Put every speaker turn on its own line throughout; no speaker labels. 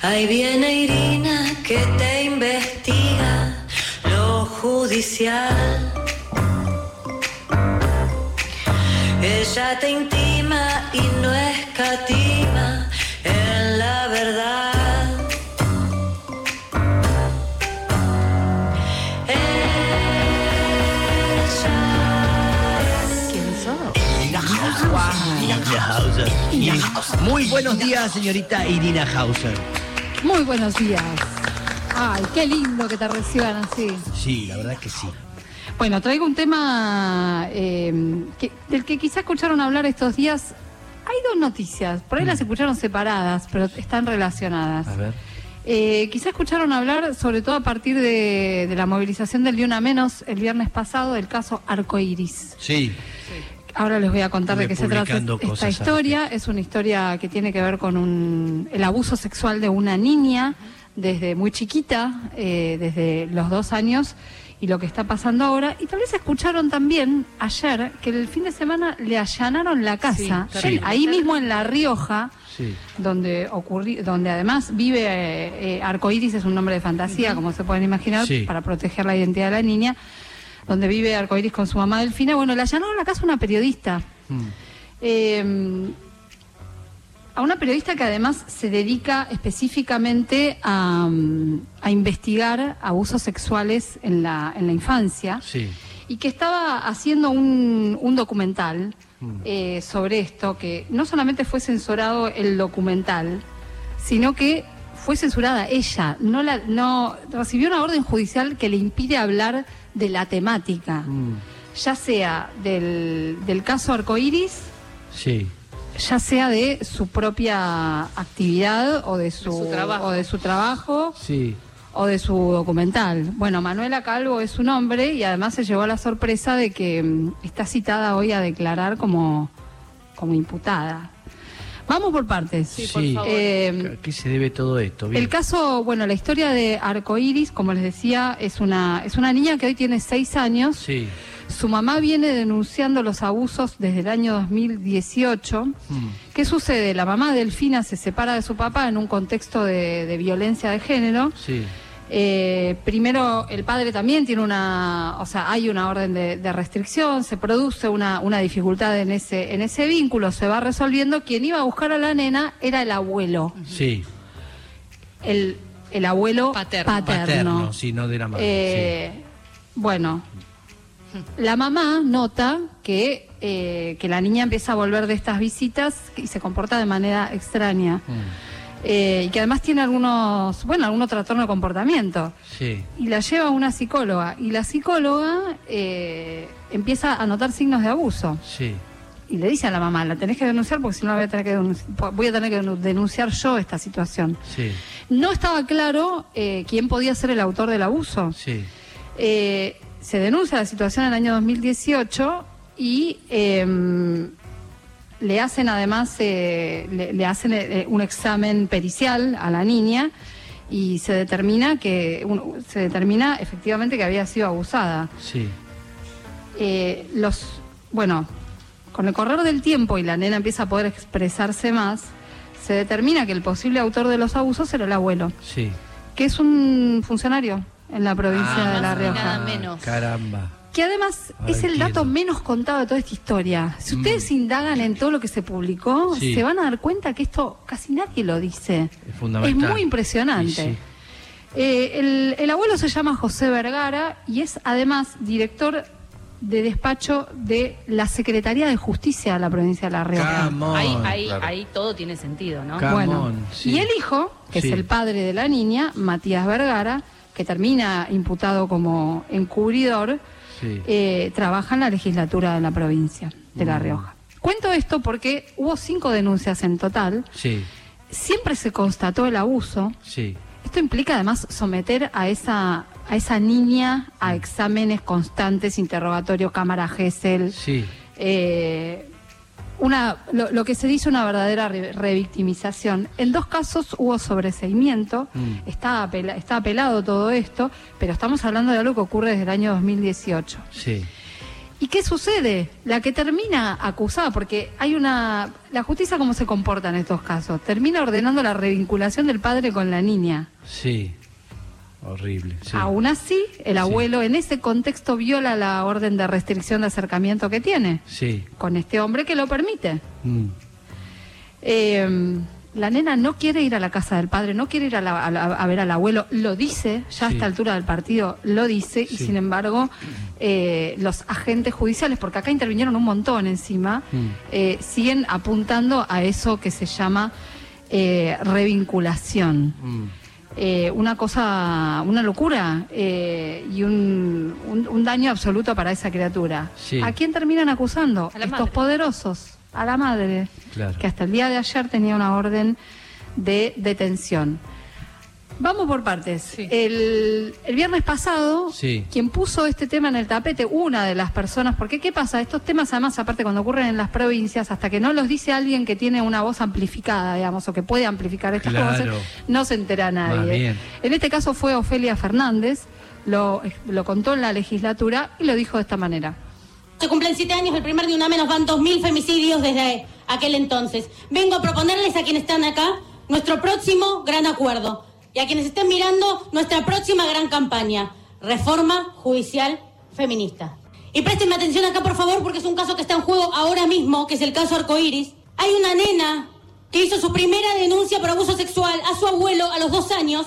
Ahí viene Irina que te investiga lo judicial. Ella te intima y no escatima en la verdad.
Muy buenos días, señorita Irina Hauser.
Muy buenos días. Ay, qué lindo que te reciban así.
Sí, la verdad es que sí.
Bueno, traigo un tema eh, que- del que quizá escucharon hablar estos días. Hay dos noticias, por ahí las escucharon separadas, pero están relacionadas.
Mm. A ver.
Eh, quizá escucharon hablar, sobre todo a partir de, de la movilización del Día Una Menos el viernes pasado, del caso Arcoiris.
Sí.
Ahora les voy a contar de qué se trata esta historia. Es una historia que tiene que ver con un, el abuso sexual de una niña desde muy chiquita, eh, desde los dos años, y lo que está pasando ahora. Y tal vez escucharon también ayer que el fin de semana le allanaron la casa,
Sí,
ahí mismo en La Rioja,
Sí.
donde ocurri donde además vive eh, eh, Arcoiris, es un nombre de fantasía, como se pueden imaginar,
Sí.
para proteger la identidad de la niña, donde vive Arcoiris con su mamá Delfina. Bueno, le allanaron la casa a una periodista.
Mm.
Eh, a una periodista que además se dedica específicamente a, mm, a investigar abusos sexuales en la, en la infancia
Sí.
y que estaba haciendo un, un documental
Mm.
eh, sobre esto, que no solamente fue censurado el documental, sino que fue censurada ella, no la, no recibió una orden judicial que le impide hablar de la temática,
Mm.
ya sea del, del caso Arcoiris,
Sí.
ya sea de su propia actividad o de su,
su trabajo.
o de su trabajo
Sí.
o de su documental. Bueno, Manuela Calvo es su nombre y además se llevó la sorpresa de que mm, está citada hoy a declarar como, como imputada. Vamos por partes.
Sí, por
Sí.
favor.
Eh,
¿A qué se debe todo esto? Bien.
el caso, bueno, la historia de Arcoiris, como les decía, es una, es una niña que hoy tiene seis años.
Sí.
Su mamá viene denunciando los abusos desde el año 2018.
Mm.
¿Qué sucede? La mamá Delfina se separa de su papá en un contexto de, de violencia de género.
Sí.
Eh, primero, el padre también tiene una, o sea, hay una orden de, de restricción, se produce una, una dificultad en ese, en ese vínculo, se va resolviendo. Quien iba a buscar a la nena era el abuelo,
Sí.
el, el abuelo
Paterno.
paterno.
Paterno, sí, no de la madre.
Eh, Bueno, la mamá nota que, eh, que la niña empieza a volver de estas visitas y se comporta de manera extraña.
sí. Mm.
Eh, y que además tiene algunos, bueno, algún trastorno de comportamiento.
Sí.
Y la lleva a una psicóloga. Y la psicóloga eh, empieza a notar signos de abuso.
Sí.
Y le dice a la mamá, la tenés que denunciar porque si no la voy a tener que, denunci- voy a tener que denunciar yo esta situación.
Sí.
No estaba claro eh, quién podía ser el autor del abuso.
Sí.
Se denuncia la situación en el año 2018 y eh, le hacen además eh, le, le hacen eh, un examen pericial a la niña y se determina que un- se determina efectivamente que había sido abusada.
Sí.
Eh, los bueno, con el correr del tiempo y la nena empieza a poder expresarse más, se determina que el posible autor de los abusos era el abuelo,
Sí.
que es un funcionario en la provincia
Ah,
de La Rioja.
nada menos.
Caramba.
Que además es el dato menos contado de toda esta historia. Si ustedes indagan en todo lo que se publicó,
Sí.
se van a dar cuenta que esto casi nadie lo dice.
Es fundamental.
Es muy impresionante.
Sí.
Eh, el, el abuelo se llama José Vergara y es además director de despacho de la Secretaría de Justicia de la provincia de La Rioja.
Ahí, ahí,
claro.
ahí todo tiene sentido, ¿no?
Come
Bueno,
on, sí.
y el hijo, que
Sí.
es el padre de la niña, Matías Vergara, que termina imputado como encubridor,
Sí.
eh, trabaja en la legislatura de la provincia de
Mm.
La Rioja. Cuento esto porque hubo cinco denuncias en total.
Sí.
Siempre se constató el abuso.
Sí.
Esto implica además someter a esa, a esa niña a exámenes constantes, interrogatorio, cámara Gesell,
Sí.
eh, una, lo, lo que se dice una verdadera re- revictimización. En dos casos hubo sobreseimiento,
Mm.
está, apela- está apelado todo esto, pero estamos hablando de algo que ocurre desde el año 2018.
Sí.
¿Y qué sucede? La que termina acusada, porque hay una... La justicia cómo se comporta en estos casos. Termina ordenando la revinculación del padre con la niña.
Sí. Horrible. sí.
Aún así, el
Sí.
abuelo en ese contexto viola la orden de restricción de acercamiento que tiene
Sí.
con este hombre que lo permite.
Mm.
Eh, la nena no quiere ir a la casa del padre, no quiere ir a, la- a a ver al abuelo, lo dice, ya a esta altura del partido lo dice, y sin embargo eh, los agentes judiciales, porque acá intervinieron un montón encima,
Mm.
eh, siguen apuntando a eso que se llama eh, revinculación.
Mm.
Eh, una cosa, una locura eh, y un, un- un daño absoluto para esa criatura.
Sí.
¿A quién terminan acusando?
A la
Estos
madre.
poderosos, a la madre,
Claro.
que hasta el día de ayer tenía una orden de detención. Vamos por partes.
Sí.
El, el viernes pasado,
Sí.
quien puso este tema en el tapete, una de las personas, porque ¿qué pasa? Estos temas, además, aparte cuando ocurren en las provincias, hasta que no los dice alguien que tiene una voz amplificada, digamos, o que puede amplificar estas
Claro.
voces, no se entera nadie. En este caso fue Ofelia Fernández, lo, lo contó en la legislatura y lo dijo de esta manera.
Se cumplen siete años, el primer de una menos van 2.000 femicidios desde aquel entonces. Vengo a proponerles a quienes están acá nuestro próximo gran acuerdo. Y a quienes estén mirando nuestra próxima gran campaña. Reforma judicial feminista. Y préstenme atención acá, por favor, porque es un caso que está en juego ahora mismo, que es el caso Arcoiris. Hay una nena que hizo su primera denuncia por abuso sexual a su abuelo a los dos años.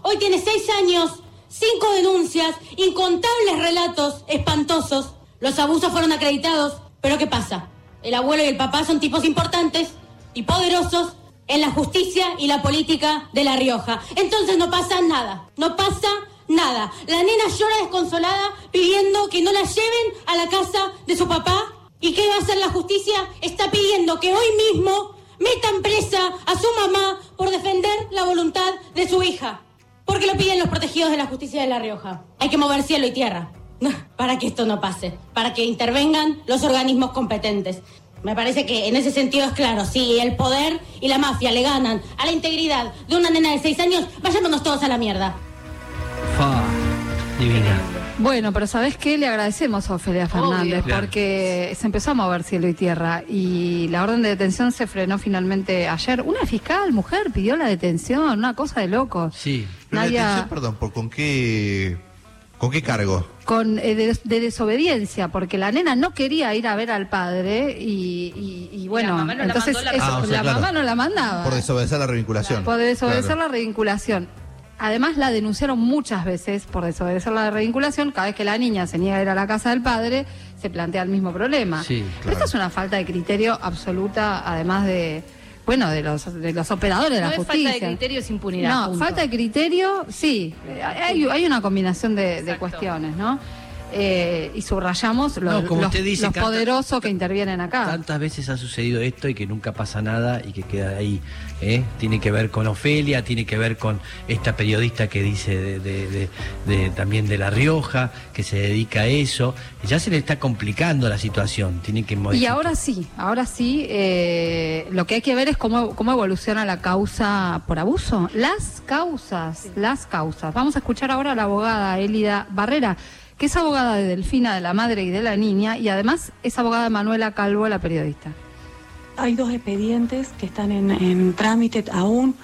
Hoy tiene seis años, cinco denuncias, incontables relatos espantosos. Los abusos fueron acreditados. Pero ¿qué pasa? El abuelo y el papá son tipos importantes y poderosos en la justicia y la política de La Rioja. Entonces no pasa nada. No pasa nada. La nena llora desconsolada pidiendo que no la lleven a la casa de su papá. ¿Y qué va a hacer la justicia? Está pidiendo que hoy mismo metan presa a su mamá por defender la voluntad de su hija. Porque lo piden los protegidos de la justicia de La Rioja. Hay que mover cielo y tierra para que esto no pase, para que intervengan los organismos competentes. Me parece que en ese sentido es claro, si el poder y la mafia le ganan a la integridad de una nena de seis años, vayámonos todos a la mierda.
Fa. Divina.
Bueno, pero ¿sabes qué? Le agradecemos a Ofelia Fernández porque se empezó a mover cielo y tierra y la orden de detención se frenó finalmente ayer. Una fiscal, mujer, pidió la detención, una cosa de locos.
Sí.
Pero la detención, perdón, ¿por con qué con qué cargo?
con eh, de, de desobediencia, porque la nena no quería ir a ver al padre y, y- y bueno,
mamá no la
entonces
la
eso,
Ah, o sea,
la
claro.
mamá no la mandaba.
Por desobedecer la revinculación.
Por desobedecer
Claro.
la revinculación. Además la denunciaron muchas veces por desobedecer la revinculación. Cada vez que la niña se niega a ir a la casa del padre, se plantea el mismo problema.
Sí,
Pero esto es una falta de criterio absoluta, además de, bueno, de los, de los operadores de la justicia.
falta de criterio, es impunidad.
No,
punto.
falta de criterio, sí. Hay, hay una combinación de, de cuestiones, ¿no? Eh, y subrayamos los,
No, como
los-
usted dice,
los
canta-
poderosos que intervienen acá.
Tantas veces ha sucedido esto y que nunca pasa nada y que queda ahí. ¿eh? Tiene que ver con Ofelia, tiene que ver con esta periodista que dice de, de- de- de- también de La Rioja, que se dedica a eso. Ya se le está complicando la situación. Tiene que
Y ahora sí, ahora sí, eh, lo que hay que ver es cómo, cómo evoluciona la causa por abuso. Las causas, las causas. Vamos a escuchar ahora a la abogada Elida Barrera, es abogada de Delfina, de la madre y de la niña, y además es abogada de Manuela Calvo, la periodista.
Hay dos expedientes que están en, en trámite aún,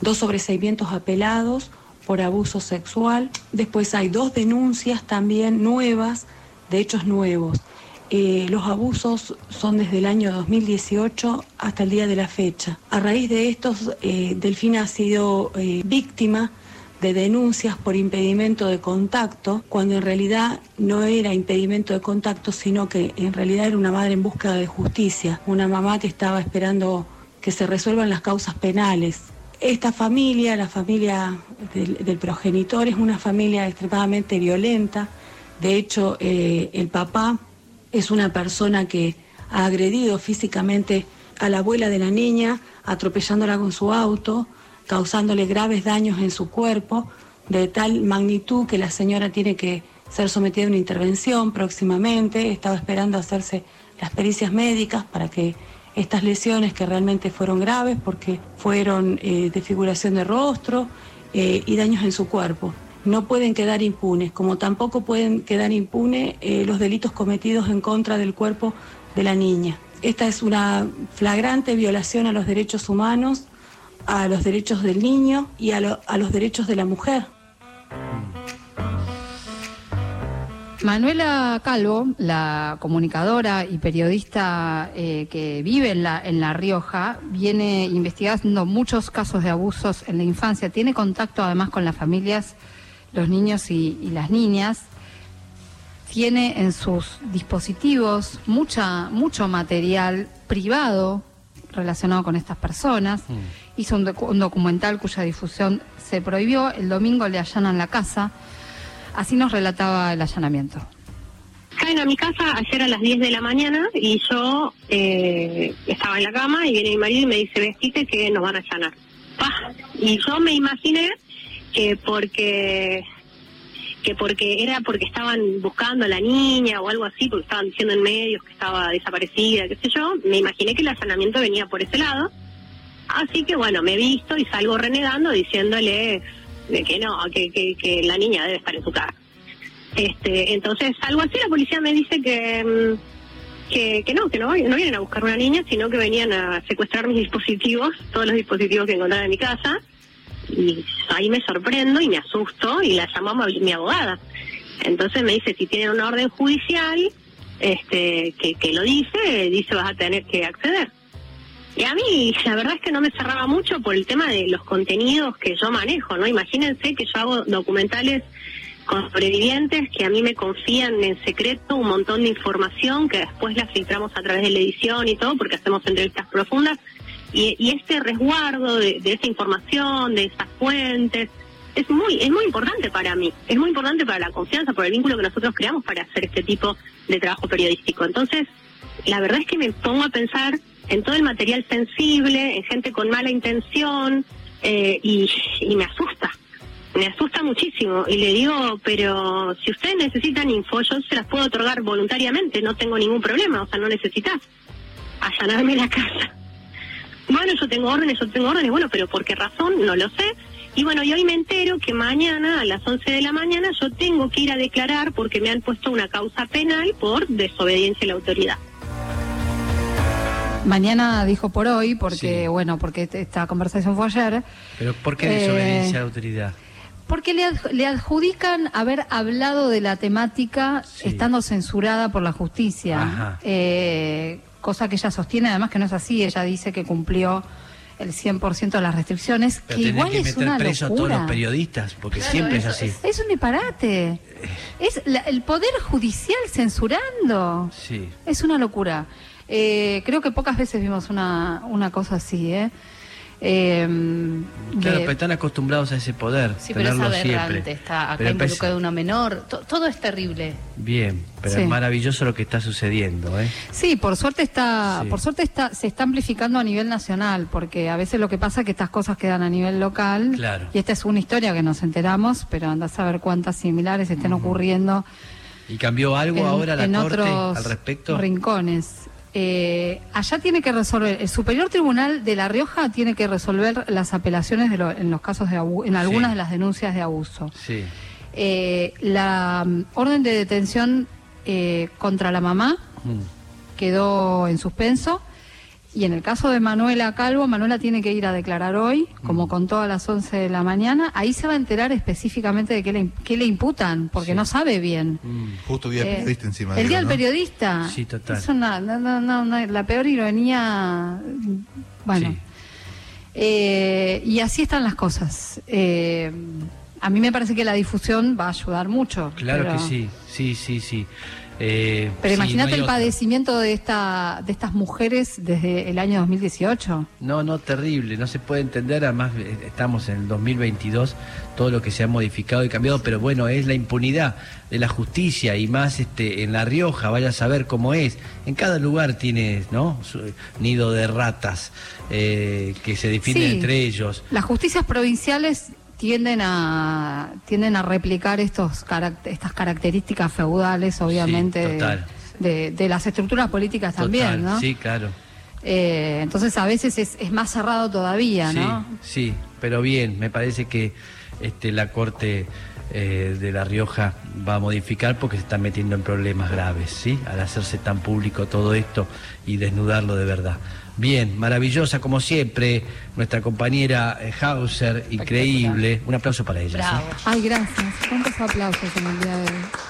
dos sobreseimientos apelados por abuso sexual. Después hay dos denuncias también nuevas de hechos nuevos. Eh, los abusos son desde el año 2018 hasta el día de la fecha. A raíz de estos, eh, Delfina ha sido eh, víctima de denuncias por impedimento de contacto, cuando en realidad no era impedimento de contacto, sino que en realidad era una madre en búsqueda de justicia, una mamá que estaba esperando que se resuelvan las causas penales. Esta familia, la familia del, progenitor, es una familia extremadamente violenta. De hecho, eh, el papá es una persona que ha agredido físicamente a la abuela de la niña, atropellándola con su auto, causándole graves daños en su cuerpo, de tal magnitud que la señora tiene que ser sometida a una intervención próximamente. Estaba esperando hacerse las pericias médicas para que estas lesiones que realmente fueron graves, porque fueron eh, desfiguración de rostro eh, y daños en su cuerpo. no pueden quedar impunes, como tampoco pueden quedar impunes eh, los delitos cometidos en contra del cuerpo de la niña. Esta es una flagrante violación a los derechos humanos, a los derechos del niño y a, lo- a los derechos de la mujer.
Manuela Calvo, la comunicadora y periodista eh, que vive en la, en la Rioja, viene investigando muchos casos de abusos en la infancia. Tiene contacto además con las familias, los niños y, y las niñas. Tiene en sus dispositivos mucha, mucho material privado relacionado con estas personas. Hizo un, docu- un documental cuya difusión se prohibió. El domingo le allanan la casa. Así nos relataba el allanamiento.
Caen a mi casa ayer a las 10 de la mañana y yo eh, estaba en la cama y viene mi marido y me dice, vestite que nos van a allanar. ¡Pah! Y yo me imaginé que porque que porque era porque estaban buscando a la niña o algo así, porque estaban diciendo en medios que estaba desaparecida, qué sé yo, me imaginé que el allanamiento venía por ese lado. Así que bueno, me visto y salgo renegando diciéndole de que no, que, la niña debe estar en su casa. Este, entonces, algo así, la policía me dice que, mm, que, que no, que no, vienen a buscar una niña, sino que venían a secuestrar mis dispositivos, todos los dispositivos que encontraron en mi casa. Y ahí me sorprendo y me asusto y la a mi abogada. Entonces me dice, si tienen una orden judicial, este, que lo dice, dice vas a tener que acceder. Y a mí, la verdad es que no me cerraba mucho por el tema de los contenidos que yo manejo, ¿no? Imagínense que yo hago documentales con sobrevivientes que a mí me confían en secreto un montón de información que después la filtramos a través de la edición y todo porque hacemos entrevistas profundas y, este resguardo de, de esa información, de esas fuentes, es muy es muy importante para mí, es muy importante para la confianza, por el vínculo que nosotros creamos para hacer este tipo de trabajo periodístico. Entonces, la verdad es que me pongo a pensar en todo el material sensible, en gente con mala intención eh, y, y me asusta. Me asusta muchísimo y le digo, pero si ustedes necesitan info, yo se las puedo otorgar voluntariamente, no tengo ningún problema, o sea, no necesitas allanarme la casa. Bueno, yo tengo órdenes, yo tengo órdenes, bueno, pero ¿por qué razón? No lo sé. Y bueno, y hoy me entero que mañana a las 11 de la mañana yo tengo que ir a declarar porque me han puesto una causa penal por desobediencia a la autoridad.
Mañana dijo por hoy, porque
Sí.
bueno, porque este- esta conversación fue ayer,
Pero ¿por qué
Eh,
desobediencia a la autoridad?
porque le, adj- le adjudican haber hablado de la temática
Sí.
estando censurada por la justicia. Eh, cosa que ella sostiene además que no es así, ella dice que cumplió el 100% de las restricciones,
Pero
que igual
que
es una
preso a todos
locura.
los periodistas, porque siempre es así.
Es un disparate. Es la- el poder judicial censurando.
Sí.
Es una locura. Eh, creo que pocas veces vimos una, una cosa así, ¿eh? Eh,
Claro,
de-
pero están acostumbrados a ese poder.
Sí, pero es aberrante,
siempre.
está acá involucrado una menor, to- todo es terrible.
Bien, pero
Sí.
es maravilloso lo que está sucediendo, ¿eh?
Sí, por suerte está,
Sí.
por suerte está, se está amplificando a nivel nacional, porque a veces lo que pasa es que estas cosas quedan a nivel local.
Claro.
Y esta es una historia que nos enteramos, pero anda a saber cuántas similares estén ocurriendo
¿Y cambió algo
en,
ahora la
en
Corte
otros
al respecto?
rincones. Eh, allá tiene que resolver, el Superior Tribunal de La Rioja tiene que resolver las apelaciones de lo- en los casos de abu- en algunas
Sí.
de las denuncias de abuso.
Sí.
Eh, la mm, orden de detención eh, contra la mamá
Mm.
quedó en suspenso. Y en el caso de Manuela Calvo, Manuela tiene que ir a declarar hoy,
Mm.
como contó a las 11 de la mañana. Ahí se va a enterar específicamente de qué le, qué le imputan, porque
Sí.
no sabe bien.
Mm.
Justo día
Eh,
periodista encima.
el día del
¿no?
periodista.
Sí, total.
Es una, no, no, no, no, la peor ironía. Bueno.
Sí.
Eh, y así están las cosas. Eh, a mí me parece que la difusión va a ayudar mucho.
Claro
pero-
que sí, sí, sí, sí. Eh,
Pero
no
imagínate
hay
el
otra.
padecimiento de esta de estas mujeres desde el año 2018.
No, no, terrible, no se puede entender, además eh, estamos en el 2022, todo lo que se ha modificado y cambiado, pero bueno, es la impunidad de la justicia y más este en La Rioja, vaya a saber cómo es. En cada lugar tiene, ¿no? Su nido de ratas eh, que se defienden
Sí.
entre ellos.
Las justicias provinciales tienden a tienden a replicar estos estas características feudales, obviamente, de-
total.
de, de las estructuras políticas también.
Sí, claro.
Eh, entonces a veces es, es más cerrado todavía,
Sí,
¿no?
sí, pero bien, me parece que este, la Corte eh, de La Rioja va a modificar porque se están metiendo en problemas graves, ¿sí? Al hacerse tan público todo esto y desnudarlo de verdad. Bien, maravillosa como siempre, nuestra compañera eh, Hauser, increíble. Un aplauso para ella. ¿sí?
Bravo.
Ay, gracias. ¿Cuántos aplausos en el día de hoy?